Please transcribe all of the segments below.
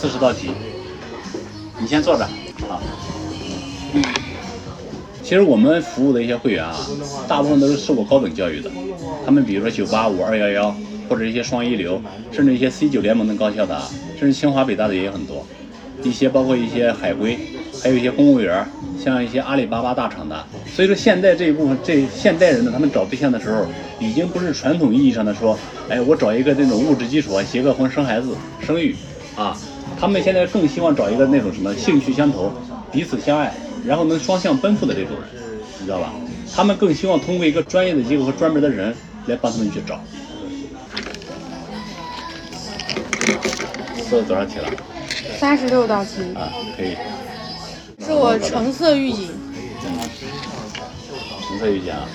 四十道题。你先坐着啊。其实我们服务的一些会员啊，大部分都是受过高等教育的，他们比如说九八五、二幺幺，或者一些双一流，甚至一些 C 九联盟的高校的，甚至清华北大的也有很多。一些包括一些海归，还有一些公务员，像一些阿里巴巴大厂的。所以说现在这一部分这现代人呢，他们找对象的时候，已经不是传统意义上的说，哎，我找一个那种物质基础啊，结个婚生孩子生育啊，他们现在更希望找一个那种什么兴趣相投，彼此相爱。然后能双向奔赴的这种人，你知道吧？他们更希望通过一个专业的机构和专门的人来帮他们去找。做了多少题了？三十六道题。啊，可以。是我橙色预警。橙色预警啊。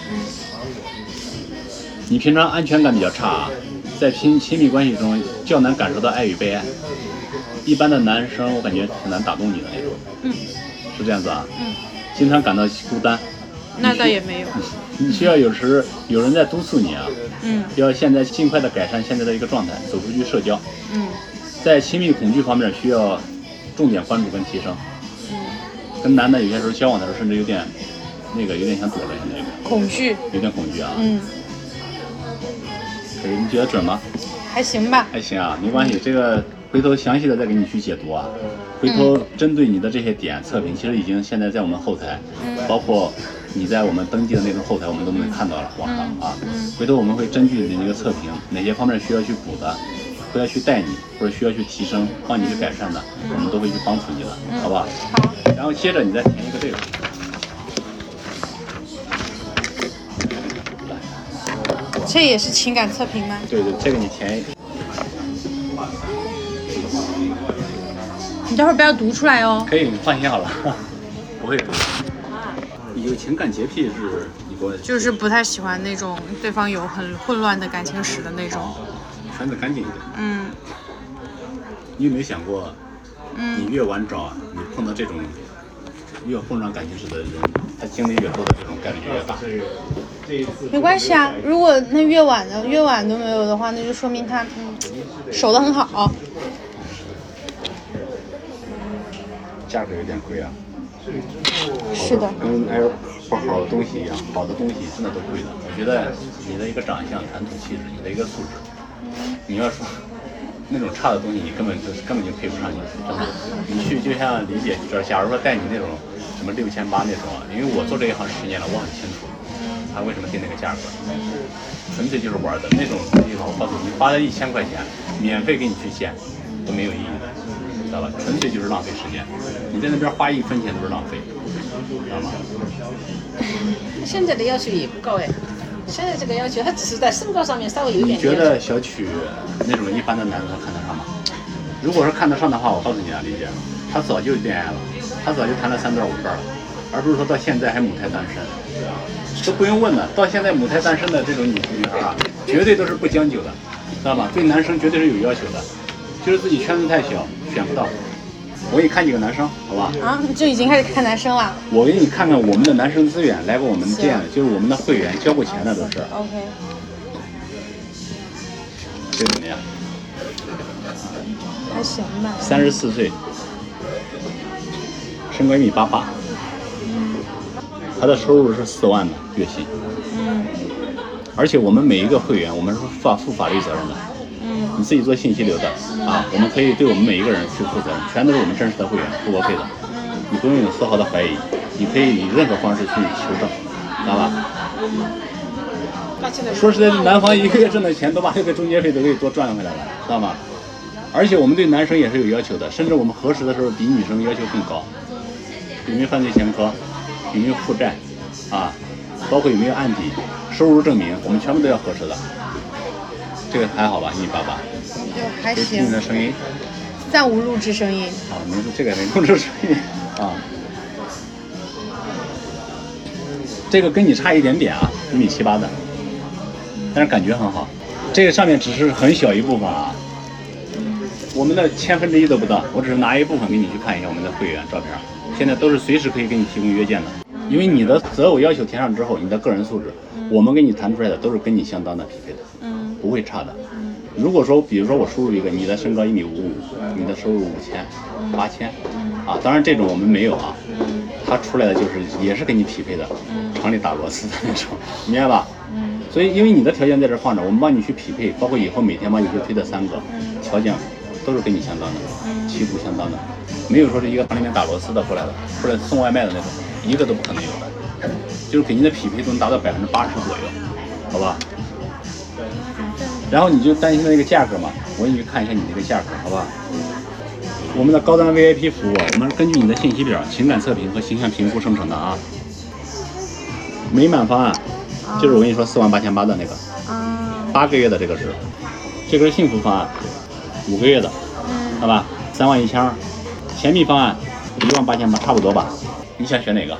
你平常安全感比较差啊，在亲亲密关系中较难感受到爱与被爱。一般的男生我感觉很难打动你的那种。嗯。是这样子啊，嗯，经常感到孤单，那倒也没有，你需要有时有人在督促你啊，嗯，要现在尽快的改善现在的一个状态，走出去社交，嗯，在亲密恐惧方面需要重点关注跟提升，嗯，跟男的有些时候交往的时候甚至有点那个有点想躲了现在。有点恐惧，有点恐惧啊，嗯，可以，你觉得准吗？还行吧，还行啊，没关系，这个。回头详细的再给你去解读啊，回头针对你的这些点测评，其实已经现在在我们后台，包括你在我们登记的那个后台，我们都能看到了网上啊。回头我们会根据你那个测评，哪些方面需要去补的，需要去带你，或者需要去提升，帮你去改善的，我们都会去帮助你的，好不好？好。然后接着你再填一个这个，这也是情感测评吗？对对，这个你填。你待会儿不要读出来哦。可以，你放心好了，不会读。有情感洁癖是你给我。就是不太喜欢那种对方有很混乱的感情史的那种。穿的干净一点。嗯。你有没有想过，你越晚找，你碰到这种越混乱感情史的人，他经历越多的这种概率就越大。没关系啊，如果那越晚的越晚都没有的话，那就说明他嗯守得很好。价格有点贵啊，是的，跟哎不好的东西一样，好的东西真的都贵的。我觉得你的一个长相、谈吐、气质，你的一个素质，你要说那种差的东西，你根本就根本就配不上你。真的，你去就像李姐这，假如说带你那种什么六千八那种，因为我做这一行十年了，我很清楚他为什么定那个价格，纯粹就是玩的那种东西。我告诉你，花了一千块钱，免费给你去见，都没有意义的。知道吧？纯粹就是浪费时间。你在那边花一分钱都是浪费，知道吗？现在的要求也不高哎，现在这个要求他只是在身高上面稍微有点。你觉得小曲那种一般的男的他看得上吗？如果说看得上的话，我告诉你啊，李姐，他早就恋爱了，他早就谈了三段五段了，而不是说到现在还母胎单身。都不用问了，到现在母胎单身的这种女女孩啊，绝对都是不将就的，知道吧？对男生绝对是有要求的。就是自己圈子太小，选不到。我给你看几个男生，好吧？啊，就已经开始看男生了。我给你看看我们的男生资源，来过我们店，就是我们的会员，交过钱的都是。OK。这怎么样？还行吧。三十四岁，身高一米八八。嗯。他的收入是四万的月薪。嗯。而且我们每一个会员，我们是负负法律责任的。你自己做信息流的啊，我们可以对我们每一个人去负责任，全都是我们真实的会员，付过费的，你不用有丝毫的怀疑，你可以以任何方式去求证，知道吧？说实在的，男方一个月挣的钱都把这个中介费都给多赚回来了，知道吗？而且我们对男生也是有要求的，甚至我们核实的时候比女生要求更高，有没有犯罪前科，有没有负债啊，包括有没有案底、收入证明，我们全部都要核实的。这个还好吧，一米八八，就还行。听你的声音，暂无录制声音。好，没这个没录制声音啊。这个跟你差一点点啊，一米七八的，但是感觉很好。这个上面只是很小一部分啊，我们的千分之一都不到。我只是拿一部分给你去看一下我们的会员照片，现在都是随时可以给你提供约见的。因为你的择偶要求填上之后，你的个人素质，我们给你谈出来的都是跟你相当的匹配的。不会差的，如果说，比如说我输入一个你的身高一米五五，你的收入五千、八千，啊，当然这种我们没有啊，它出来的就是也是跟你匹配的，厂里打螺丝的那种，明白吧？所以因为你的条件在这放着，我们帮你去匹配，包括以后每天帮你去推的三个，条件都是跟你相当的，旗鼓相当的，没有说是一个厂里面打螺丝的过来的，或者送外卖的那种，一个都不可能有的，就是给您的匹配度能达到百分之八十左右，好吧？然后你就担心那个价格嘛，我给你去看一下你那个价格，好不好？我们的高端 VIP 服务，我们根据你的信息表、情感测评和形象评估生成的啊。美满方案就是我跟你说四万八千八的那个，啊，八个月的这个是，这个是幸福方案，五个月的，好吧？三万一千二，甜蜜方案一万八千八，差不多吧？你想选哪个？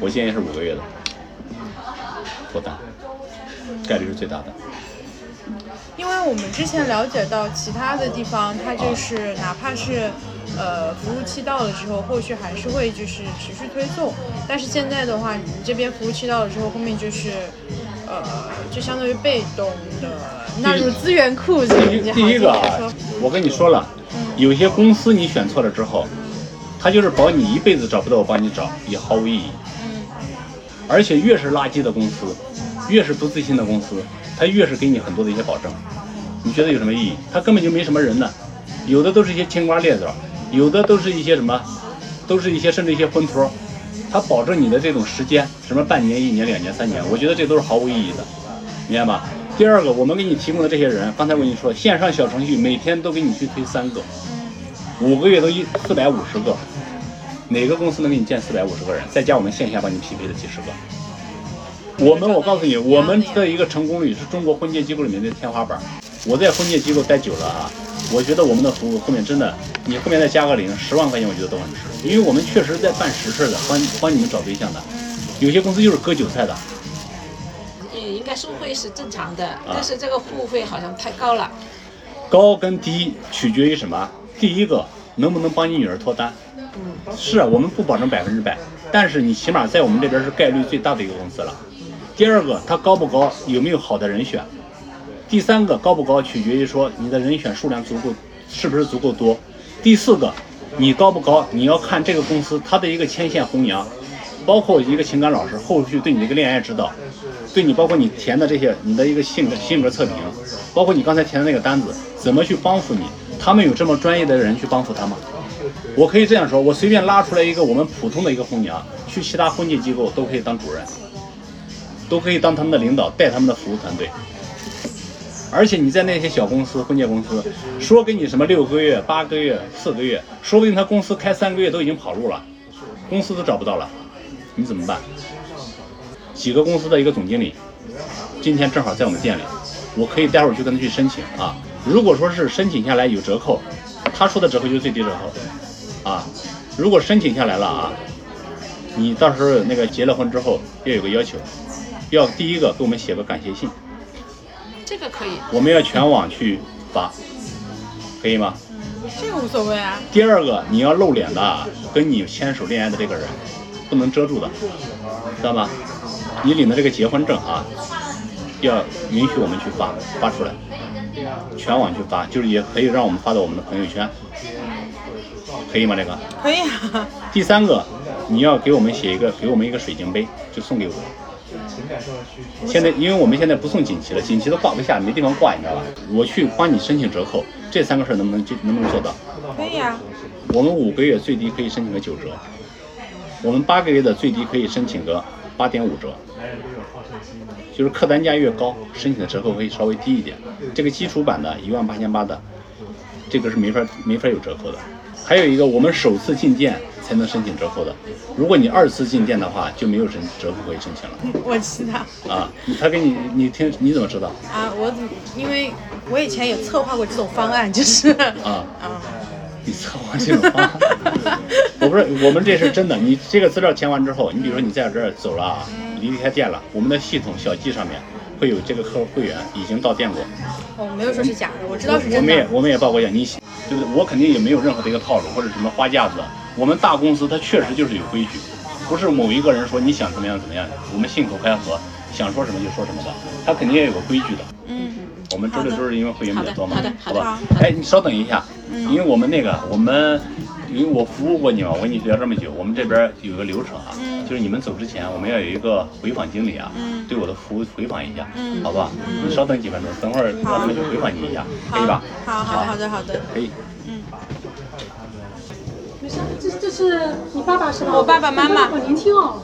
我建议是五个月的，脱单，概率是最大的。因为我们之前了解到其他的地方，它就是哪怕是呃服务器到了之后，后续还是会就是持续推送。但是现在的话，你这边服务器到了之后，后面就是呃就相当于被动的纳入资源库。第一第一个啊我跟你说了，有些公司你选错了之后，他就是保你一辈子找不到我帮你找，也毫无意义。而且越是垃圾的公司，越是不自信的公司，他越是给你很多的一些保证。你觉得有什么意义？他根本就没什么人呢，有的都是一些青瓜劣枣，有的都是一些什么，都是一些甚至一些婚托。他保证你的这种时间，什么半年、一年、两年、三年，我觉得这都是毫无意义的，明白吧？第二个，我们给你提供的这些人，刚才我跟你说，线上小程序每天都给你去推三个，五个月都一四百五十个，哪个公司能给你建四百五十个人？再加我们线下帮你匹配的几十个。我们，我告诉你，我们的一个成功率是中国婚介机构里面的天花板。我在婚介机构待久了啊，我觉得我们的服务后面真的，你后面再加个零，十万块钱我觉得都很值，因为我们确实在办实事的，帮帮你们找对象的。有些公司就是割韭菜的，也应该收费是正常的，但是这个服务费好像太高了。高跟低取决于什么？第一个能不能帮你女儿脱单？嗯，是啊我们不保证百分之百，但是你起码在我们这边是概率最大的一个公司了。第二个，它高不高，有没有好的人选？第三个，高不高取决于说你的人选数量足够，是不是足够多？第四个，你高不高，你要看这个公司它的一个牵线红娘，包括一个情感老师后续对你的一个恋爱指导，对你包括你填的这些你的一个性格性格测评，包括你刚才填的那个单子，怎么去帮扶你？他们有这么专业的人去帮扶他吗？我可以这样说，我随便拉出来一个我们普通的一个红娘，去其他婚介机构都可以当主任，都可以当他们的领导，带他们的服务团队。而且你在那些小公司、婚介公司，说给你什么六个月、八个月、四个月，说不定他公司开三个月都已经跑路了，公司都找不到了，你怎么办？几个公司的一个总经理，今天正好在我们店里，我可以待会儿去跟他去申请啊。如果说是申请下来有折扣，他说的折扣就是最低折扣啊。如果申请下来了啊，你到时候那个结了婚之后要有个要求，要第一个给我们写个感谢信，这个可以。我们要全网去发，可以吗？这个无所谓啊。第二个，你要露脸的啊，跟你牵手恋爱的这个人，不能遮住的，知道吗？你领的这个结婚证啊，要允许我们去发发出来，全网去发，就是也可以让我们发到我们的朋友圈，可以吗？这个。可以啊。第三个，你要给我们写一个，给我们一个水晶杯，就送给我。现在，因为我们现在不送锦旗了，锦旗都挂不下，没地方挂，你知道吧？我去帮你申请折扣，这三个事儿能不能就能不能做到？可以啊。我们五个月最低可以申请个九折，我们八个月的最低可以申请个八点五折，就是客单价越高，申请的折扣会稍微低一点。这个基础版的一万八千八的，这个是没法没法有折扣的。还有一个，我们首次进店才能申请折扣的，如果你二次进店的话，就没有申折扣可以申请了 我知道啊。他给你，你听你怎么知道？啊，我怎因为我以前也策划过这种方案，就是啊啊，你策划这种方案，我不是，我们这是真的。你这个资料填完之后，你比如说你在这儿走了啊，离开店了，我们的系统小记上面会有这个客户会员已经到店过，我没有说是假的，我知道是真我们也。我们也报过价，你对不对？我肯定也没有任何的一个套路或者什么花架子。我们大公司它确实就是有规矩，不是某一个人说你想怎么样怎么样，我们信口开河，想说什么就说什么的，他肯定也有个规矩的。嗯我们周六周日因为会员比较多嘛，好吧好？哎，你稍等一下，因为我们那个我们。因为我服务过你嘛，我跟你聊这么久，我们这边有个流程啊，就是你们走之前，我们要有一个回访经理啊，对我的服务回访一下，好吧？你稍等几分钟，等会儿让他们去回访你一下，可以吧？好好好的好的。可以。嗯没事，这这是你爸爸是吧？我爸爸妈妈好年轻哦。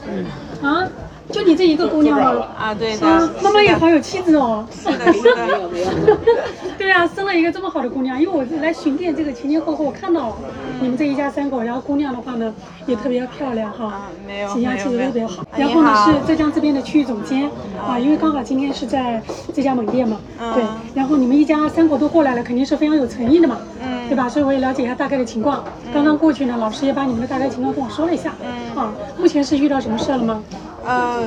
啊，就你这一个姑娘吗？啊，对的。啊，妈妈也好有气质哦。是的，是的。没有没有。对啊，生了一个这么好的姑娘，因为我来巡店这个前前后后我看到了你们这一家三口，然后姑娘的话呢也特别漂亮哈啊，没有形象气质特别好。然后呢你是浙江这边的区域总监啊，因为刚好今天是在这家门店嘛，嗯对。然后你们一家三口都过来了，肯定是非常有诚意的嘛，嗯对吧？所以我也了解一下大概的情况。刚刚过去呢，老师也把你们的大概情况跟我说了一下，嗯啊，目前是遇到什么事了吗？呃，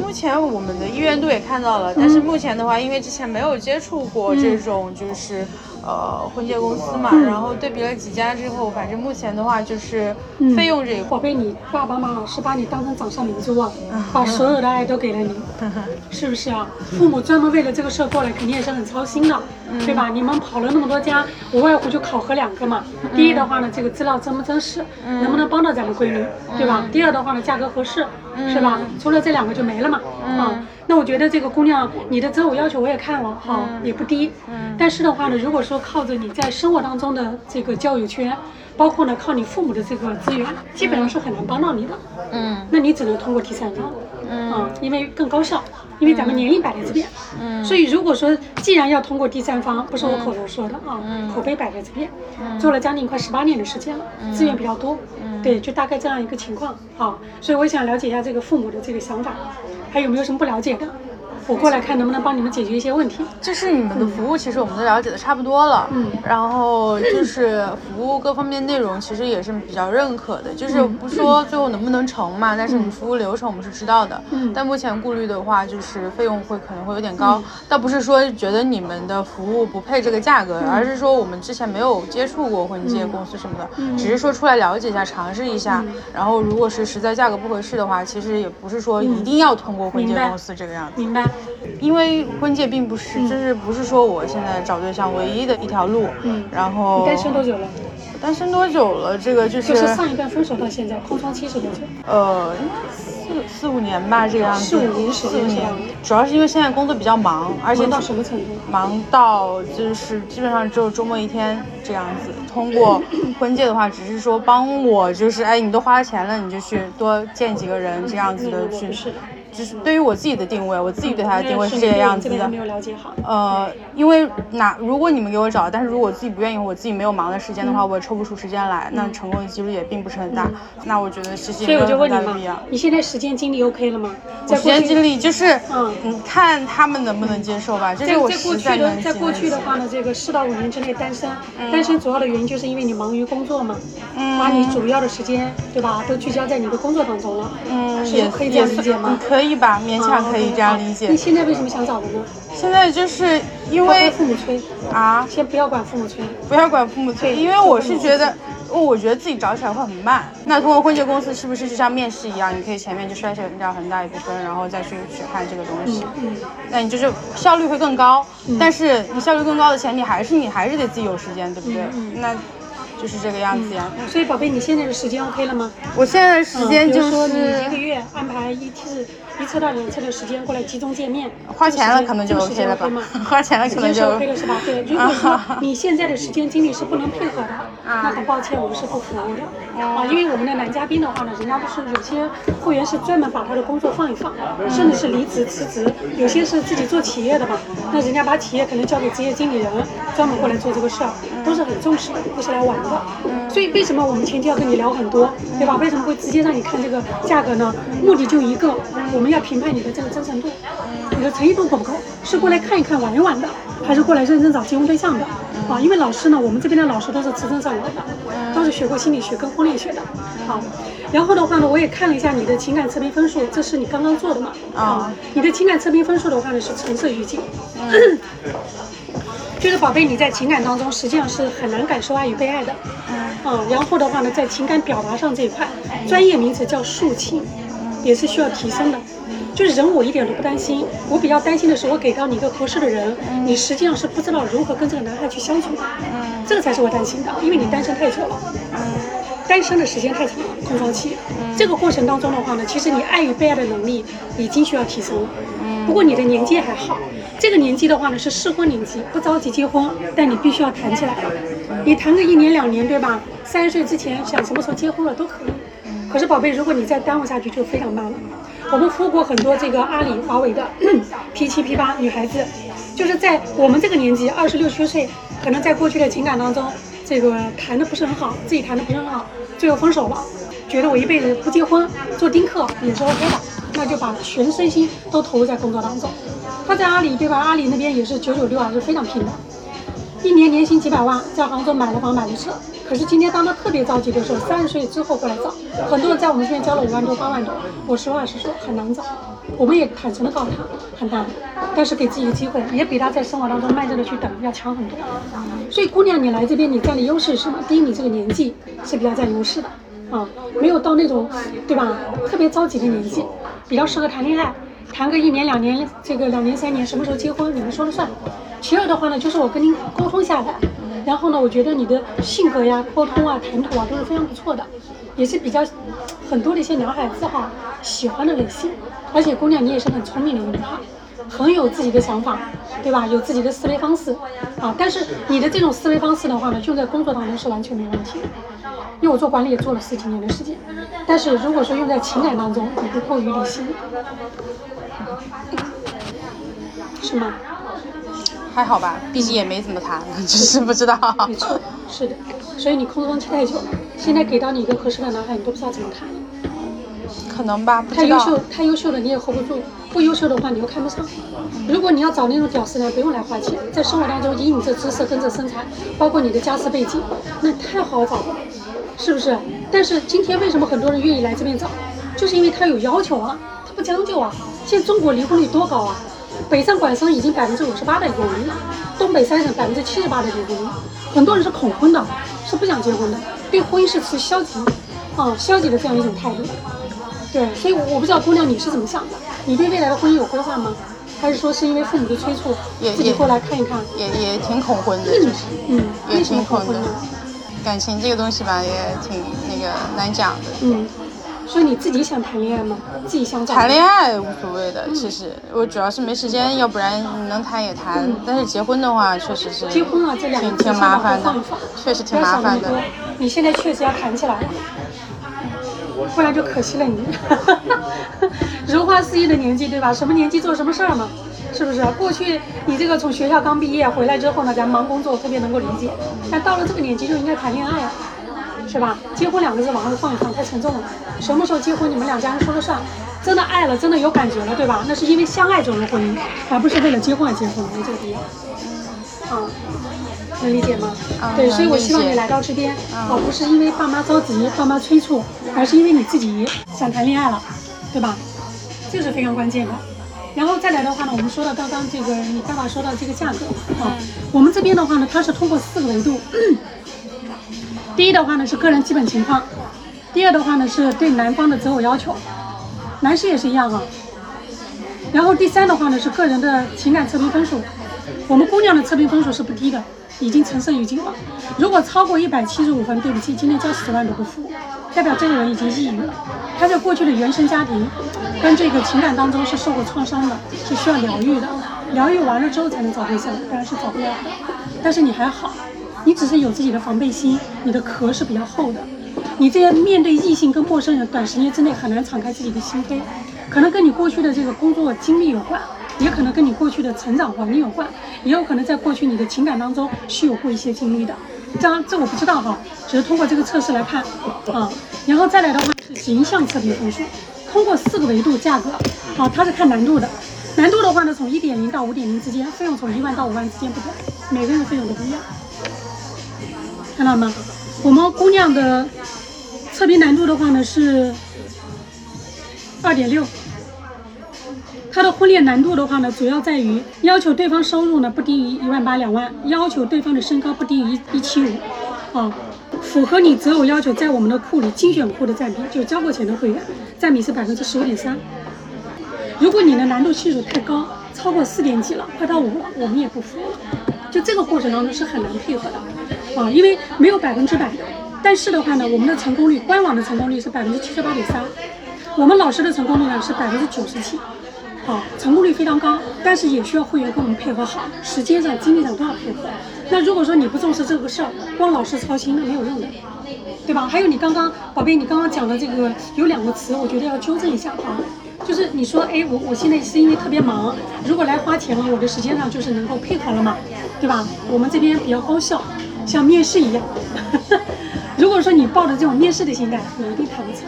目前我们的意愿度也看到了，但是目前的话，因为之前没有接触过这种就是呃婚介公司嘛，然后对比了几家之后，反正目前的话就是费用这一块。宝贝，你爸爸妈妈是把你当成掌上明珠啊，把所有的爱都给了你，是不是啊？父母专门为了这个事儿过来，肯定也是很操心的，对吧？你们跑了那么多家，无外乎就考核两个嘛。第一的话呢，这个资料真不真实，能不能帮到咱们闺女，对吧？第二的话呢，价格合适，是吧？除了这两个就没了嘛，啊。那我觉得这个姑娘，你的择偶要求我也看了，哈，也不低。但是的话呢，如果说靠着你在生活当中的这个交友圈，包括呢靠你父母的这个资源，基本上是很难帮到你的。嗯。那你只能通过第三方，嗯，因为更高效，因为咱们年龄摆在这边，嗯，所以如果说既然要通过第三方，不是我口头说的啊，口碑摆在这边，做了将近快十八年的时间了，资源比较多，对，就大概这样一个情况啊，所以我想了解一下这个父母的这个想法，还有没有什么不了解的？我过来看能不能帮你们解决一些问题。就是你们的服务，其实我们都了解的差不多了。嗯然后就是服务各方面内容，其实也是比较认可的。就是不说最后能不能成嘛，但是你服务流程我们是知道的。嗯但目前顾虑的话，就是费用会可能会有点高。倒不是说觉得你们的服务不配这个价格，而是说我们之前没有接触过婚介公司什么的，只是说出来了解一下，尝试一下。然后如果是实在价格不合适的话，其实也不是说一定要通过婚介公司这个样子。明白？因为婚介并不是，就是不是说我现在找对象唯一的一条路。嗯然后你单身多久了？单身多久了？这个就是就是上一段分手到现在，空窗期是多久？呃四四五年吧，这个样子。四五年时四五年间，主要是因为现在工作比较忙，而且忙到什么程度？忙到就是基本上只有周末一天这样子。通过婚介的话，只是说帮我，就是哎，你都花了钱了，你就去多见几个人这样子的去。就是对于我自己的定位，我自己对他的定位是这个样子的没。有了解好。呃，因为哪如果你们给我找，但是如果我自己不愿意，我自己没有忙的时间的话，嗯我也抽不出时间来，那成功的几率也并不是很大。那我觉得其实也没有很大的必要。，你现在时间精力 OK 了吗？时间精力就是，嗯嗯，看他们能不能接受吧。这是我实在的在过去的话呢，这个四到五年之内单身，单身主要的原因就是因为你忙于工作嘛，把你主要的时间对吧，都聚焦在你的工作当中了。嗯，也是可以这样理解吗？可以吧，勉强可以这样理你解。现在为什么想找的呢？现在就是因为父母催，啊，先不要管父母催。不要管父母催，因为我是觉得，哦我觉得自己找起来会很慢。那通过婚介公司是不是就像面试一样，你可以前面就筛选掉很大一部分，然后再去去看这个东西？嗯那你就是效率会更高。但是你效率更高的前提还是你还是得自己有时间，对不对？嗯那就是这个样子呀。所以宝贝，你现在的时间 OK 了吗？我现在的时间就是一个月安排一次一次到两次的时间过来集中见面，花钱了可能就这个时 OK 间了吧 OK 吗？花钱了可能就时间是 OK 了是吧？对，如果说 你现在的时间精力是不能配合的，那很抱歉，我们是不服务的啊，因为我们的男嘉宾的话呢，人家都是有些会员是专门把他的工作放一放，甚至是离职辞职，有些是自己做企业的嘛，那人家把企业可能交给职业经理人，专门过来做这个事儿，都是很重视的，不是来玩的。所以为什么我们前期要跟你聊很多，对吧？为什么会直接让你看这个价格呢？目的就一个，我们要评判你的这个真诚度，你的诚意度够不够？是过来看一看、玩一玩的，还是过来认真找结婚对象的？啊，因为老师呢，我们这边的老师都是持证上来的，都是学过心理学跟婚恋学的。好，然后的话呢，我也看了一下你的情感测评分数，这是你刚刚做的嘛？啊，你的情感测评分数的话呢是橙色预警。就是宝贝，你在情感当中实际上是很难感受爱与被爱的，嗯，然后的话呢，在情感表达上这一块，专业名词叫抒情，也是需要提升的，就是人我一点都不担心，我比较担心的是我给到你一个合适的人，你实际上是不知道如何跟这个男孩去相处的，这个才是我担心的，因为你单身太久了，单身的时间太长了，空窗期，这个过程当中的话呢，其实你爱与被爱的能力已经需要提升了，不过你的年纪还好，这个年纪的话呢是适婚年纪，不着急结婚，但你必须要谈起来，你谈个一年两年对吧？三十岁之前想什么时候结婚了都可以。可是宝贝，如果你再耽误下去，就非常慢了。我们服务过很多这个阿里、华为的 P 七、P 八女孩子，就是在我们这个年纪，二十六七岁，可能在过去的情感当中，这个谈的不是很好，自己谈的不是很好，最后分手了，觉得我一辈子不结婚，做丁克也是 OK 的，那就把全身心都投入在工作当中。他在阿里对吧？阿里那边也是九九六啊，是非常拼的。一年年薪几百万，在杭州买了房买了车。可是今天当他特别着急的时候，三十岁之后过来找，很多人在我们这边交了五万多、八万多。我实话实说，很难找。我们也坦诚的告诉他，很难。但是给自己机会，也比他在生活当中慢着的去等要强很多。所以姑娘，你来这边，你占的优势是什么？第一，你这个年纪是比较占优势的啊，没有到那种对吧？特别着急的年纪，比较适合谈恋爱。谈个一年两年，这个两年三年，什么时候结婚你们说了算。其二的话呢，就是我跟您沟通下来，然后呢，我觉得你的性格呀、沟通啊、谈吐啊都是非常不错的，也是比较很多的一些男孩子哈喜欢的类型。而且姑娘你也是很聪明的一个女孩，很有自己的想法，对吧？有自己的思维方式啊。但是你的这种思维方式的话呢，用在工作当中是完全没问题的。因为我做管理也做了十几年的时间，但是如果说用在情感当中，你会过于理性，是吗？还好吧，毕竟也没怎么谈，只是不知道。没错，是的，所以你空窗期太久了，现在给到你一个合适的男孩，你都不知道怎么谈。可能吧，不太优秀，太优秀了你也 hold 不住，不优秀的话你又看不上。如果你要找那种屌丝呢，不用来花钱，在生活当中以你这姿色跟这身材，包括你的家世背景，那太好找了，是不是？但是今天为什么很多人愿意来这边找，就是因为他有要求啊，他不将就啊。现在中国离婚率多高啊？北上广深已经百分之五十八的离婚率了，东北三省百分之七十八的离婚率，很多人是恐婚的，是不想结婚的，对婚姻是持消极，啊，消极的这样一种态度。对，所以我不知道姑娘你是怎么想的？你对未来的婚姻有规划吗？还是说是因为父母的催促，自己过来看一看？也也挺恐婚的，嗯，也挺恐婚的。感情这个东西吧，也挺那个难讲的。嗯。所以你自己想谈恋爱吗？自己想谈恋爱无所谓的，其实我主要是没时间，要不然能谈也谈。但是结婚的话，确实是结婚啊这两挺挺麻烦的，确实挺麻烦的。你现在确实要谈起来了，不然就可惜了你。如花似玉的年纪，对吧？什么年纪做什么事儿嘛，是不是？过去你这个从学校刚毕业回来之后呢，咱忙工作，特别能够理解。但到了这个年纪，就应该谈恋爱了。是吧？结婚两个字往后放一放，太沉重了。什么时候结婚，你们两家人说了算。真的爱了，真的有感觉了，对吧？那是因为相爱走入婚姻，而不是为了结婚而结婚，没这个必要。啊，能理解吗？对，所以我希望你来到这边，而不是因为爸妈着急、爸妈催促，而是因为你自己想谈恋爱了，对吧？这是非常关键的。然后再来的话呢，我们说到刚刚这个你爸爸说到这个价格啊，我们这边的话呢，它是通过四个维度。第一的话呢是个人基本情况，第二的话呢是对男方的择偶要求，男士也是一样啊。然后第三的话呢是个人的情感测评分数，我们姑娘的测评分数是不低的，已经乘胜于金了。如果超过一百七十五分，对不起，今天交十万都不付，代表这个人已经抑郁了。他在过去的原生家庭跟这个情感当中是受过创伤的，是需要疗愈的，疗愈完了之后才能找对象，不然是找不了的。但是你还好。你只是有自己的防备心，你的壳是比较厚的。你这样面对异性跟陌生人，短时间之内很难敞开自己的心扉，可能跟你过去的这个工作经历有关，也可能跟你过去的成长环境有关，也有可能在过去你的情感当中是有过一些经历的。这样这我不知道哈，只是通过这个测试来看啊。然后再来的话是形象测评分数，通过四个维度价格，啊，它是看难度的。难度的话呢，从一点零到五点零之间，费用从一万到五万之间不等，每个人的费用都不一样。看到吗？我们姑娘的测评难度的话呢是二点六，她的婚恋难度的话呢，主要在于要求对方收入呢不低于一万八两万，要求对方的身高不低于一一七五，啊，符合你择偶要求，在我们的库里精选库的占比，就是交过钱的会员占比是百分之十五点三。如果你的难度系数太高，超过四点几了，快到五了，我们也不服。就这个过程当中是很难配合的，啊，因为没有百分之百的。但是的话呢，我们的成功率，官网的成功率是百分之七十八点三，我们老师的成功率呢是百分之九十七，好，成功率非常高。但是也需要会员跟我们配合好，时间上、精力上都要配合。那如果说你不重视这个事儿，光老师操心那没有用的，对吧？还有你刚刚，宝贝，你刚刚讲的这个有两个词，我觉得要纠正一下啊。就是你说，哎，我我现在是因为特别忙，如果来花钱了，我的时间上就是能够配合了嘛，对吧？我们这边比较高效，像面试一样。如果说你抱着这种面试的心态，你一定谈不成。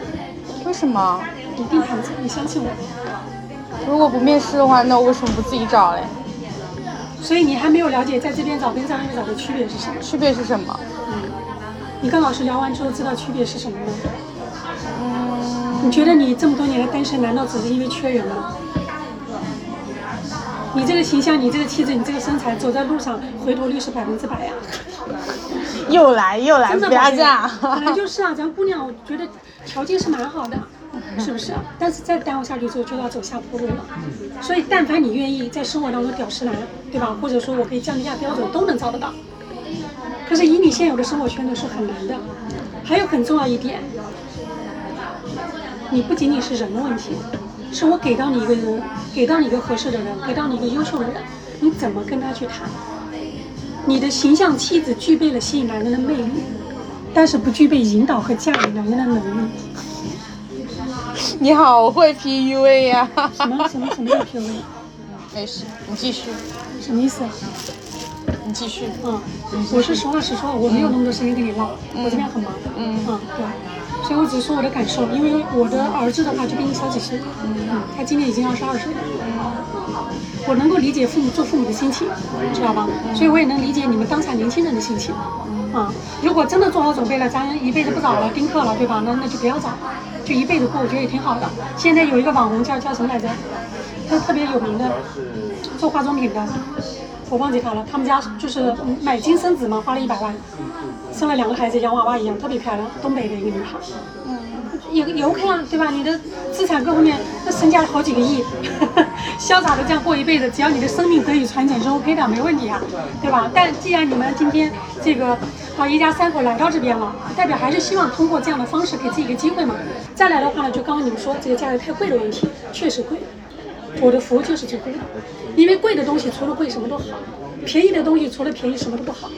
为什么？一定谈不成，你相信我。如果不面试的话，那我为什么不自己找嘞？所以你还没有了解在这边找跟在那边找的区别是什么？区别是什么？嗯，你跟老师聊完之后知道区别是什么吗？嗯你觉得你这么多年的单身，难道只是因为缺人吗？你这个形象，你这个气质，你这个身材，走在路上回头率是百分之百呀！又来又来，不要这样。本来就是啊，咱姑娘我觉得条件是蛮好的，是不是？但是再耽误下去之后就要走下坡路了。所以，但凡你愿意在生活当中屌丝男，对吧？或者说我可以降低下标准，都能找得到。可是以你现有的生活圈子是很难的。还有很重要一点。你不仅仅是人的问题，是我给到你一个人，给到你一个合适的人，给到你一个优秀的人，你怎么跟他去谈？你的形象气质具备了吸引男人的魅力，但是不具备引导和驾驭男人的能力。你好会 PUA 呀！什么什么什么叫 PUA？没事，你继续。什么意思？你继续。嗯，我是实话实说，我没有那么多时间跟你唠，我这边很忙。嗯嗯，对。所以我只是说我的感受，因为我的儿子的话就比你小几岁，嗯，他今年已经二十二岁了，我能够理解父母做父母的心情，知道吧？所以我也能理解你们当下年轻人的心情，啊，如果真的做好准备了，咱一辈子不找了，丁克了，对吧？那那就不要找，就一辈子过，我觉得也挺好的。现在有一个网红叫叫什么来着？他特别有名的，做化妆品的。我忘记他了，他们家就是买金生子嘛，花了一百万，生了两个孩子，洋娃娃一样，特别漂亮，东北的一个女孩，嗯，也也 OK 啊，对吧？你的资产各方面，那身价好几个亿，潇洒的这样过一辈子，只要你的生命得以传承是 OK 的，没问题啊，对吧？但既然你们今天这个啊一家三口来到这边了，代表还是希望通过这样的方式给自己一个机会嘛。再来的话呢，就刚刚你们说这个价格太贵的问题，确实贵。我的服务就是最贵的，因为贵的东西除了贵什么都好，便宜的东西除了便宜什么都不好。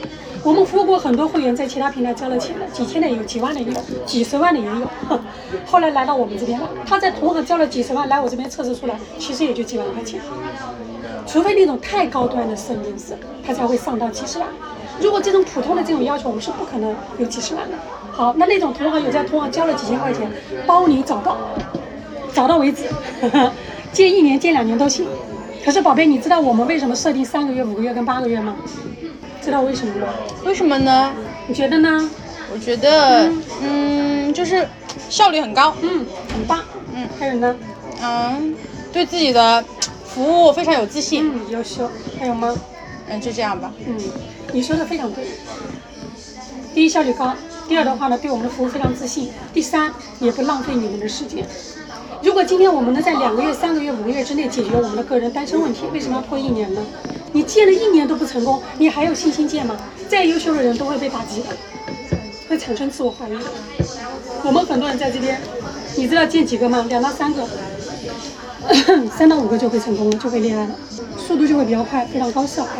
我们服务过很多会员，在其他平台交了钱的，几千的也有，几万的也有，几十万的也有。后来来到我们这边了，他在同行交了几十万，来我这边测试出来，其实也就几万块钱。除非那种太高端的摄影师，他才会上到几十万。如果这种普通的这种要求，我们是不可能有几十万的。好，那那种同行有在同行交了几千块钱，包你找到，找到为止。借一年、借两年都行，可是宝贝，你知道我们为什么设定三个月、五个月跟八个月吗？知道为什么吗？为什么呢？你觉得呢？我觉得，嗯，就是效率很高，嗯，很棒，嗯，还有呢？嗯，对自己的服务非常有自信，嗯，优秀，还有吗？嗯，就这样吧，嗯，你说的非常对。第一，效率高；第二的话呢，对我们的服务非常自信；第三，也不浪费你们的时间。如果今天我们能在两个月、三个月、五个月之内解决我们的个人单身问题，为什么要拖一年呢？你见了一年都不成功，你还有信心见吗？再优秀的人都会被打击的，会产生自我怀疑。我们很多人在这边，你知道见几个吗？两到三个，三到五个就会成功了，就会恋爱了，速度就会比较快，非常高效啊。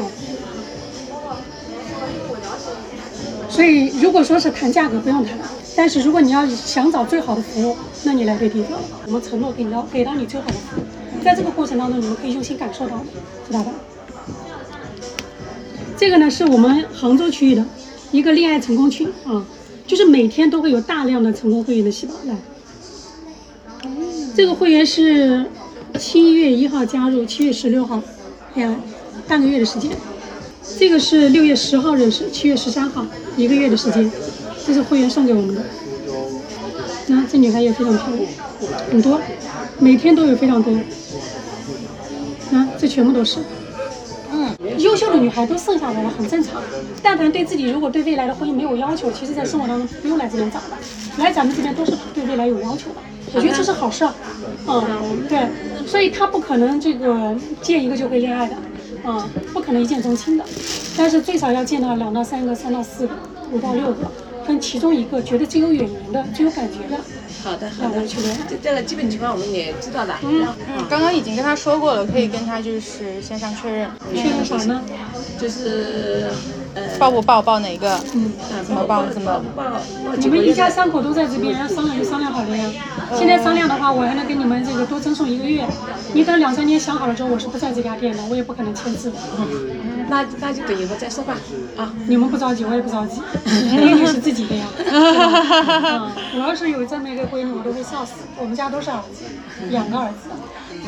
所以，如果说是谈价格，不用谈。但是如果你要想找最好的服务，那你来对地方了。我们承诺给到给到你最好的服务，在这个过程当中，你们可以用心感受到，知道吧？这个呢是我们杭州区域的一个恋爱成功群啊，就是每天都会有大量的成功会员的细胞来。这个会员是七月一号加入，七月十六号恋爱，半个月的时间。这个是六月十号认识，七月十三号，一个月的时间。这是会员送给我们的，那这女孩也非常漂亮，很多，每天都有非常多，那这全部都是，嗯，优秀的女孩都剩下来了，很正常。但凡对自己如果对未来的婚姻没有要求，其实在生活当中不用来这边找的，来咱们这边都是对未来有要求的。我觉得这是好事儿。嗯，对，所以他不可能这个见一个就会恋爱的，啊，不可能一见钟情的，但是最少要见到两到三个、三到四个、五到六个，跟其中一个觉得最有眼缘的、最有感觉的。好的，好的，这这个基本情况我们也知道的。嗯嗯，刚刚已经跟他说过了，可以跟他就是线上确认。确认啥呢？就是呃，报不报，报哪个？嗯，怎么报？怎么报？你们一家三口都在这边，商量就商量好了呀。现在商量的话，我还能给你们这个多赠送一个月。你等两三天想好了之后，我是不在这家店的，我也不可能签字。嗯，那那就等以后再说吧。啊，你们不着急，我也不着急，闺女是自己的呀。嗯，我要是有这么一个闺女，我都会笑死。我们家都是儿子，两个儿子。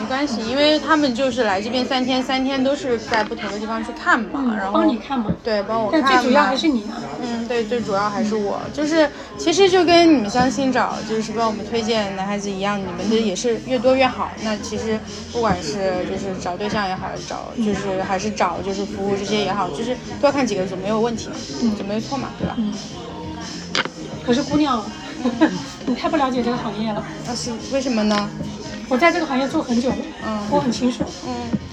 没关系，因为他们就是来这边三天，三天都是在不同的地方去看嘛，然后帮你看嘛，对，帮我看。但最主要还是你啊。嗯，对，最主要还是我，就是其实就跟你们相亲找，就是帮我们推荐男孩子一样，你们的也是越多越好。那其实不管是就是找对象也好，找就是还是找就是服务这些也好，就是多看几个总没有问题，嗯，就没错嘛，对吧？嗯。可是姑娘，你太不了解这个行业了。那是为什么呢？我在这个行业做很久了，嗯，我很清楚，嗯，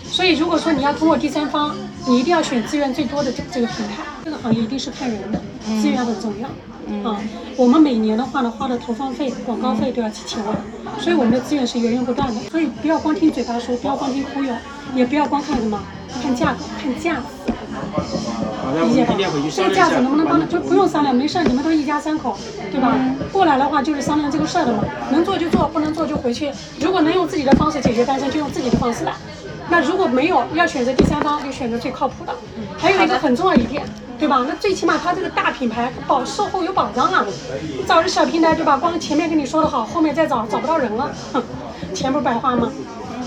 所以如果说你要通过第三方，你一定要选资源最多的这这个平台。这个行业一定是看人的，资源很重要，嗯，我们每年的话呢，花的投放费、广告费都要几千万，所以我们的资源是源源不断的。所以不要光听嘴巴说，不要光听忽悠，也不要光看什么，看价格，看价子。理解吧？这个价子能不能帮？就不用商量，没事，你们都一家三口，对吧？过来的话就是商量这个事儿的嘛，能做就做，不能做就回去。如果能用自己的方式解决单身，就用自己的方式来。那如果没有要选择第三方，就选择最靠谱的。还有一个很重要一点，对吧？那最起码他这个大品牌保售后有保障啊。你找个小平台，对吧？光前面跟你说的好，后面再找找不到人了，哼，钱不是白花吗？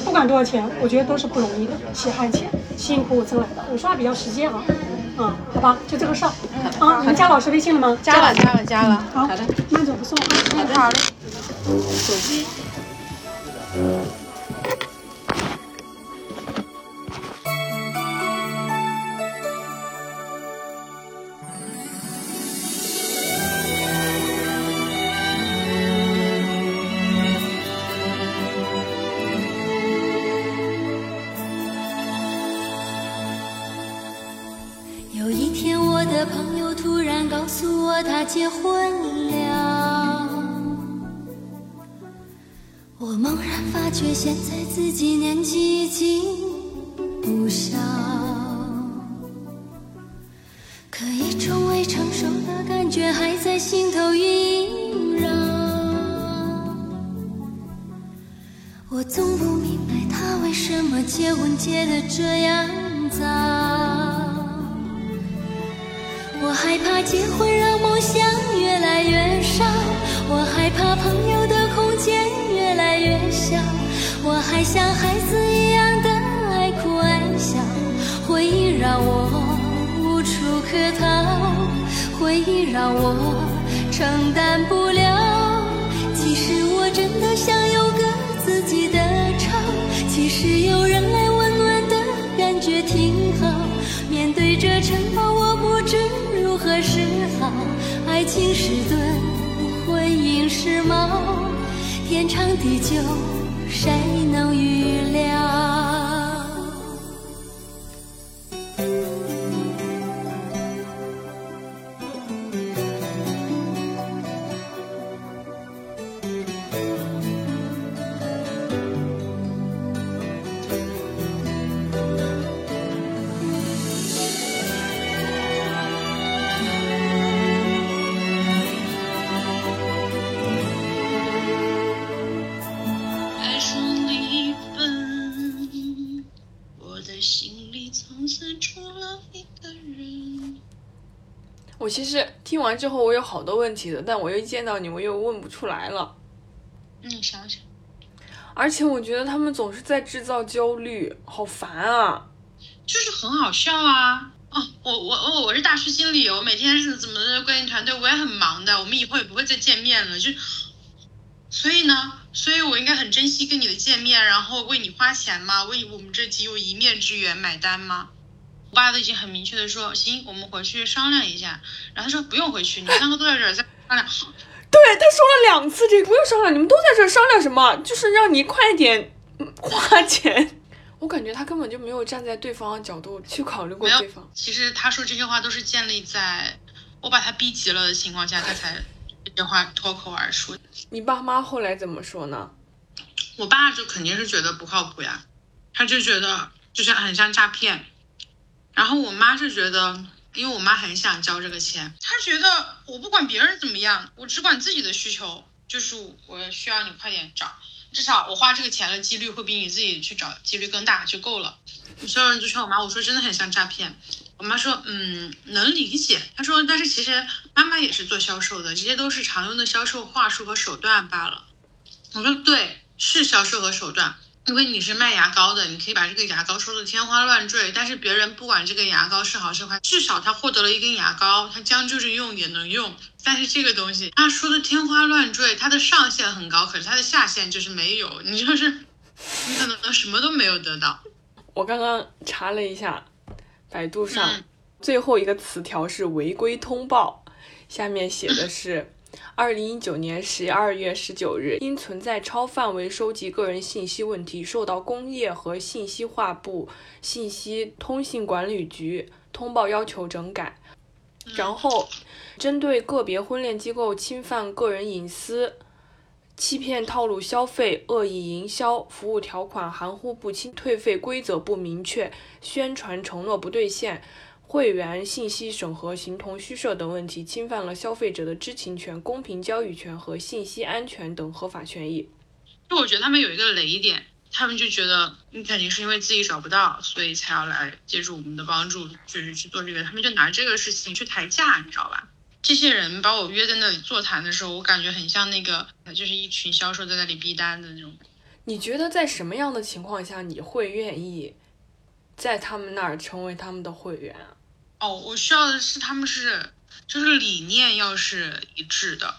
不管多少钱，我觉得都是不容易的，血汗钱，辛苦挣来的。我说话比较直接啊。嗯，好吧，就这个事儿。啊，你们加老师微信了吗？加了，加了，加了。好，好的，慢走不送啊。好的，好的。手机。几年纪已经不小，可一种未成熟的感觉还在心头萦绕。我总不明白他为什么结婚结得这样早。我害怕结婚让梦想越来越少，我害怕朋友的空间越来越小，我还像孩子一样的爱哭爱笑，回忆让我无处可逃，回忆让我承担不了。其实我真的想有个自己的巢，其实有人来温暖的感觉挺好。面对着城堡，我不知。如何是好？爱情是盾，婚姻是矛，天长地久，谁能预料？其实听完之后，我有好多问题的，但我又见到你，我又问不出来了。你想想。而且我觉得他们总是在制造焦虑，好烦啊！就是很好笑啊！哦，我我我我是大师经理，我每天是怎么的关系团队，我也很忙的，我们以后也不会再见面了，就所以呢，所以我应该很珍惜跟你的见面，然后为你花钱吗？为我们这仅有一面之缘买单吗？我爸都已经很明确的说，行，我们回去商量一下。然后他说不用回去，你们三个都在这儿，在商量。对他说了两次这个，不用商量，你们都在这儿商量什么？就是让你快点花钱。我感觉他根本就没有站在对方的角度去考虑过对方。其实他说这些话都是建立在我把他逼急了的情况下，他才这些话脱口而出。你爸妈后来怎么说呢？我爸就肯定是觉得不靠谱呀，他就觉得就是很像诈骗。然后我妈是觉得。因为我妈很想交这个钱，她觉得我不管别人怎么样，我只管自己的需求，就是我需要你快点找，至少我花这个钱的几率会比你自己去找几率更大就够了。所有人都劝我妈，我说真的很像诈骗。我妈说，嗯，能理解。她说，但是其实妈妈也是做销售的，这些都是常用的销售话术和手段罢了。我说对，是销售和手段。因为你是卖牙膏的，你可以把这个牙膏说的天花乱坠，但是别人不管这个牙膏是好是坏，至少他获得了一根牙膏，他将就着用也能用。但是这个东西他说的天花乱坠，它的上限很高，可是它的下限就是没有，你就是你可能什么都没有得到。我刚刚查了一下，百度上最后一个词条是违规通报，下面写的是。二零一九年十二月十九日，因存在超范围收集个人信息问题，受到工业和信息化部信息通信管理局通报，要求整改。然后，针对个别婚恋机构侵犯个人隐私、欺骗套路消费、恶意营销、服务条款含糊不清、退费规则不明确、宣传承诺不兑现。会员信息审核形同虚设等问题，侵犯了消费者的知情权、公平交易权和信息安全等合法权益。就我觉得他们有一个雷点，他们就觉得你肯定是因为自己找不到，所以才要来借助我们的帮助，就是去做这个。他们就拿这个事情去抬价，你知道吧？这些人把我约在那里座谈的时候，我感觉很像那个，就是一群销售在那里逼单的那种。你觉得在什么样的情况下你会愿意在他们那儿成为他们的会员啊？哦，我需要的是他们是，就是理念要是一致的。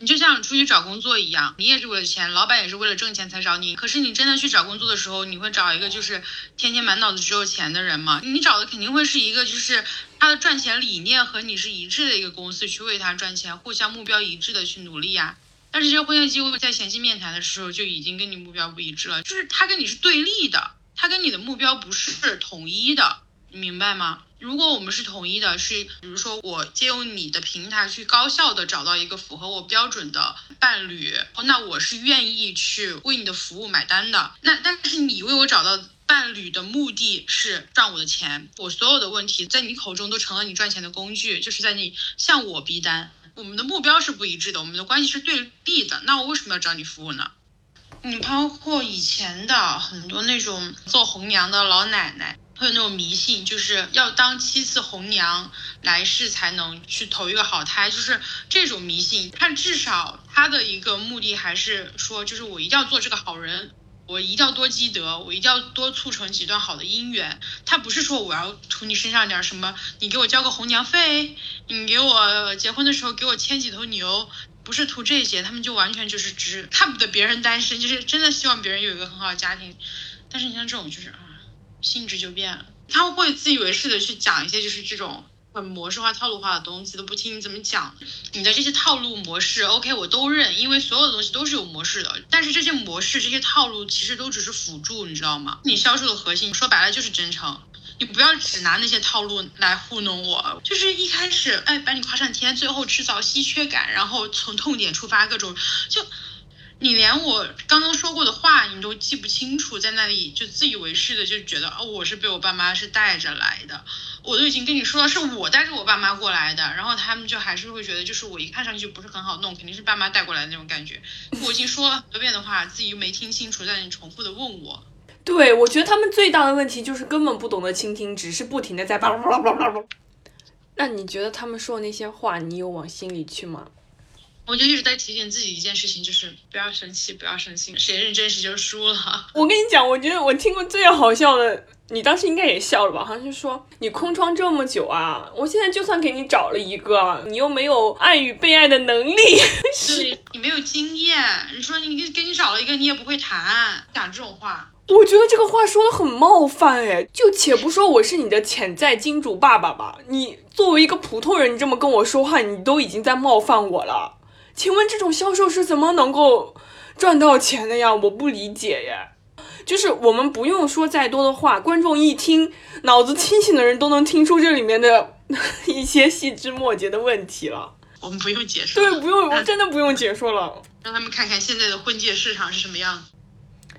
你就像出去找工作一样，你也是为了钱，老板也是为了挣钱才找你。可是你真的去找工作的时候，你会找一个就是天天满脑子只有钱的人吗？你找的肯定会是一个就是他的赚钱理念和你是一致的一个公司，去为他赚钱，互相目标一致的去努力呀。但是这些婚恋机构在前期面谈的时候就已经跟你目标不一致了，就是他跟你是对立的，他跟你的目标不是统一的，你明白吗？如果我们是统一的，是比如说我借用你的平台去高效的找到一个符合我标准的伴侣，那我是愿意去为你的服务买单的。那但是你为我找到伴侣的目的是赚我的钱，我所有的问题在你口中都成了你赚钱的工具，就是在你向我逼单。我们的目标是不一致的，我们的关系是对立的。那我为什么要找你服务呢？你包括以前的很多那种做红娘的老奶奶。会有那种迷信，就是要当七次红娘，来世才能去投一个好胎，就是这种迷信。他至少他的一个目的还是说，就是我一定要做这个好人，我一定要多积德，我一定要多促成几段好的姻缘。他不是说我要图你身上点什么，你给我交个红娘费，你给我结婚的时候给我牵几头牛，不是图这些，他们就完全就是只看不得别人单身，就是真的希望别人有一个很好的家庭。但是你像这种就是啊。性质就变了，他会自以为是的去讲一些就是这种很模式化、套路化的东西，都不听你怎么讲。你的这些套路模式，OK，我都认，因为所有的东西都是有模式的。但是这些模式、这些套路其实都只是辅助，你知道吗？你销售的核心说白了就是真诚，你不要只拿那些套路来糊弄我。就是一开始，哎，把你夸上天，最后制造稀缺感，然后从痛点出发，各种就。你连我刚刚说过的话你都记不清楚，在那里就自以为是的就觉得哦，我是被我爸妈是带着来的，我都已经跟你说了是我带着我爸妈过来的，然后他们就还是会觉得就是我一看上去就不是很好弄，肯定是爸妈带过来的那种感觉。我已经说了很多遍的话，自己又没听清楚，在那里重复的问我。对，我觉得他们最大的问题就是根本不懂得倾听，只是不停的在叭叭叭叭叭叭。那你觉得他们说的那些话，你有往心里去吗？我就一直在提醒自己一件事情，就是不要生气，不要生气，谁认真谁就输了。我跟你讲，我觉得我听过最好笑的，你当时应该也笑了吧？好像就说你空窗这么久啊，我现在就算给你找了一个，你又没有爱与被爱的能力，对你没有经验。你说你给你找了一个，你也不会谈，讲这种话。我觉得这个话说的很冒犯哎，就且不说我是你的潜在金主爸爸吧，你作为一个普通人，你这么跟我说话，你都已经在冒犯我了。请问这种销售是怎么能够赚到钱的呀？我不理解耶。就是我们不用说再多的话，观众一听，脑子清醒的人都能听出这里面的 一些细枝末节的问题了。我们不用解说，对，不用，我真的不用解说了。让他们看看现在的婚介市场是什么样子。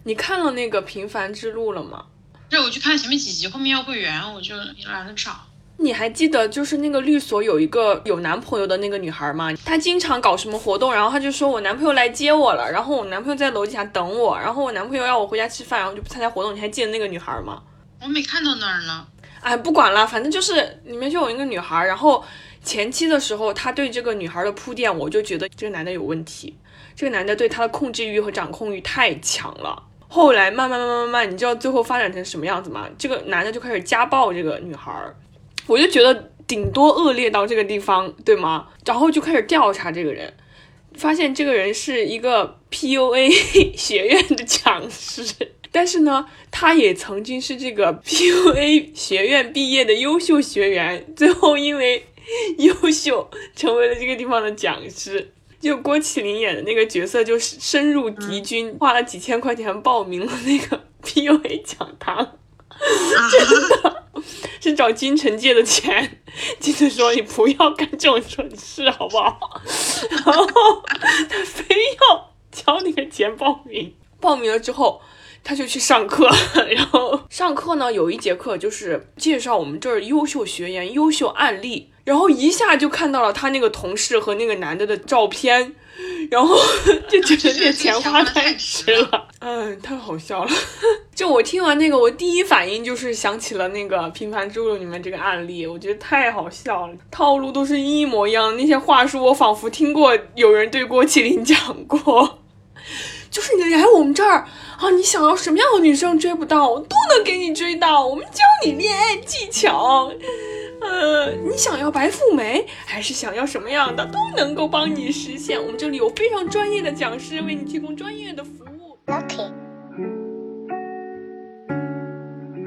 你看了那个《平凡之路》了吗？对，我去看前面几集，后面要会员，我就懒得找。你还记得就是那个律所有一个有男朋友的那个女孩吗？她经常搞什么活动，然后她就说我男朋友来接我了，然后我男朋友在楼底下等我，然后我男朋友要我回家吃饭，然后就不参加活动。你还记得那个女孩吗？我没看到那儿呢。哎，不管了，反正就是里面就有一个女孩，然后前期的时候他对这个女孩的铺垫，我就觉得这个男的有问题，这个男的对她的控制欲和掌控欲太强了。后来慢慢慢慢慢慢，你知道最后发展成什么样子吗？这个男的就开始家暴这个女孩。我就觉得顶多恶劣到这个地方，对吗？然后就开始调查这个人，发现这个人是一个 PUA 学院的讲师，但是呢，他也曾经是这个 PUA 学院毕业的优秀学员，最后因为优秀成为了这个地方的讲师。就郭麒麟演的那个角色，就是深入敌军，花了几千块钱报名了那个 PUA 讲堂。真 的是找金城借的钱，金城说你不要干这种蠢事，好不好？然后他非要交那个钱报名，报名了之后他就去上课，然后上课呢有一节课就是介绍我们这儿优秀学员、优秀案例，然后一下就看到了他那个同事和那个男的的照片。然后 就觉得这钱花太值了，嗯，太好笑了。就我听完那个，我第一反应就是想起了那个《平凡之路》里面这个案例，我觉得太好笑了，套路都是一模一样。那些话术我仿佛听过有人对郭麒麟讲过，就是你来我们这儿啊，你想要什么样的女生追不到，都能给你追到，我们教你恋爱技巧。呃，你想要白富美，还是想要什么样的，都能够帮你实现。我们这里有非常专业的讲师，为你提供专业的服务。Lucky.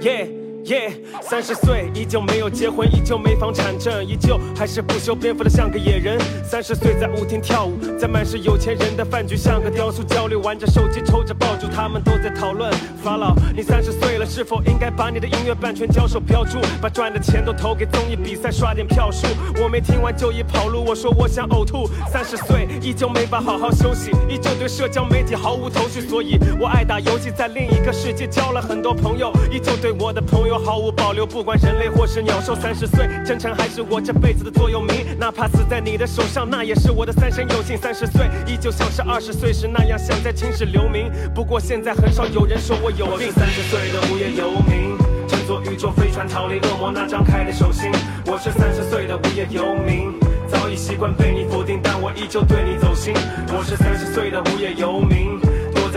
Yeah. 耶，三十岁依旧没有结婚，依旧没房产证，依旧还是不修边幅的像个野人。三十岁在舞厅跳舞，在满是有钱人的饭局，像个雕塑焦虑，玩着手机，抽着爆竹，他们都在讨论。法老，你三十岁了，是否应该把你的音乐版权交手标注，把赚的钱都投给综艺比赛，刷点票数？我没听完就已跑路，我说我想呕吐。三十岁依旧没法好好休息，依旧对社交媒体毫无头绪，所以我爱打游戏，在另一个世界交了很多朋友，依旧对我的朋友。毫无保留，不管人类或是鸟兽。三十岁，真诚还是我这辈子的座右铭。哪怕死在你的手上，那也是我的三生有幸。三十岁，依旧像是二十岁时那样，想在青史留名。不过现在很少有人说我有病。三十岁的无业游民，乘坐宇宙飞船逃离恶魔那张开的手心。我是三十岁的无业游民，早已习惯被你否定，但我依旧对你走心。我是三十岁的无业游民。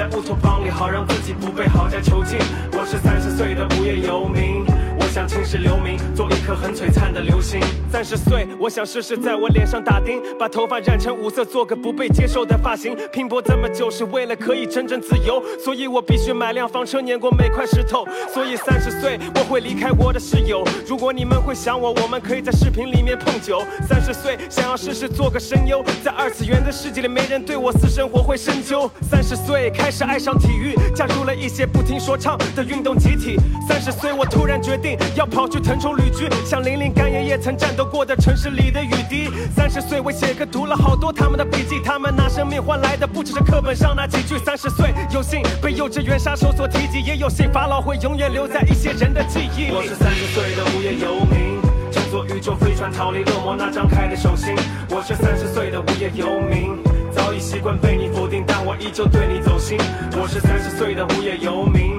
在乌托邦里，好让自己不被豪宅囚禁。我是三十岁的无业游民。我想青是留名，做一颗很璀璨的流星。三十岁，我想试试在我脸上打钉，把头发染成五色，做个不被接受的发型。拼搏这么久，是为了可以真正自由，所以我必须买辆房车，碾过每块石头。所以三十岁，我会离开我的室友。如果你们会想我，我们可以在视频里面碰酒。三十岁，想要试试做个声优，在二次元的世界里，没人对我私生活会深究。三十岁，开始爱上体育，加入了一些不听说唱的运动集体。三十岁，我突然决定。要跑去腾冲旅居，像林林干爷爷曾战斗过的城市里的雨滴。三十岁，我写歌读了好多他们的笔记，他们拿生命换来的不只是课本上那几句。三十岁，有幸被幼稚园杀手所提及，也有幸法老会永远留在一些人的记忆里。我是三十岁的无业游民，乘坐宇宙飞船逃离恶魔那张开的手心。我是三十岁的无业游民，早已习惯被你否定，但我依旧对你走心。我是三十岁的无业游民。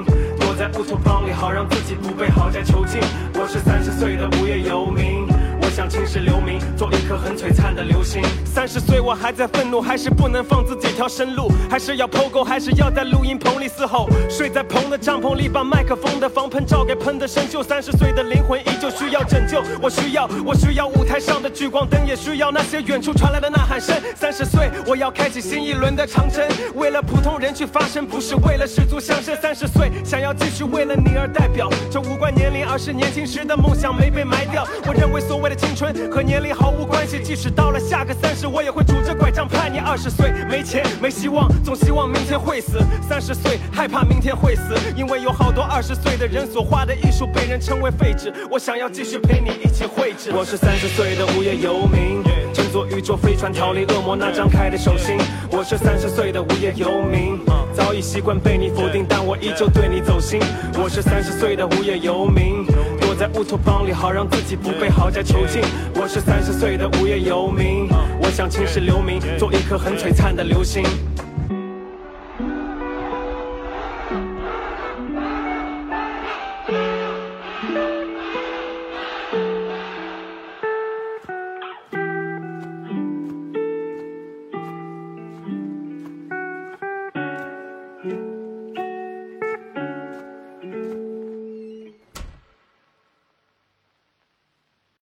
在乌托邦里，好让自己不被豪宅囚禁。我是三十岁的无业游民。我想青史留名，做一颗很璀璨的流星。三十岁我还在愤怒，还是不能放自己条生路，还是要 POGO，还是要在录音棚里嘶吼，睡在棚的帐篷里，把麦克风的防喷罩给喷的生锈。三十岁的灵魂依旧需要拯我需要，我需要舞台上的聚光灯，也需要那些远处传来的呐喊声。三十岁，我要开启新一轮的长征，为了普通人去发声，不是为了世俗相声。三十岁，想要继续为了你而代表，这无关年龄，而是年轻时的梦想没被埋掉。我认为所谓的青春和年龄毫无关系，即使到了下个三十，我也会拄着拐杖叛逆。二十岁没钱没希望，总希望明天会死。三十岁害怕明天会死，因为有好多二十岁的人所画的艺术被人称为废纸。我想要继续陪你你一起绘制。我是三十岁的无业游民，乘坐宇宙飞船逃离恶魔那张开的手心。我是三十岁的无业游民，早已习惯被你否定，但我依旧对你走心。我是三十岁的无业游民，躲在乌托邦里，好让自己不被豪宅囚禁。我是三十岁的无业游民，我想青史留名，做一颗很璀璨的流星。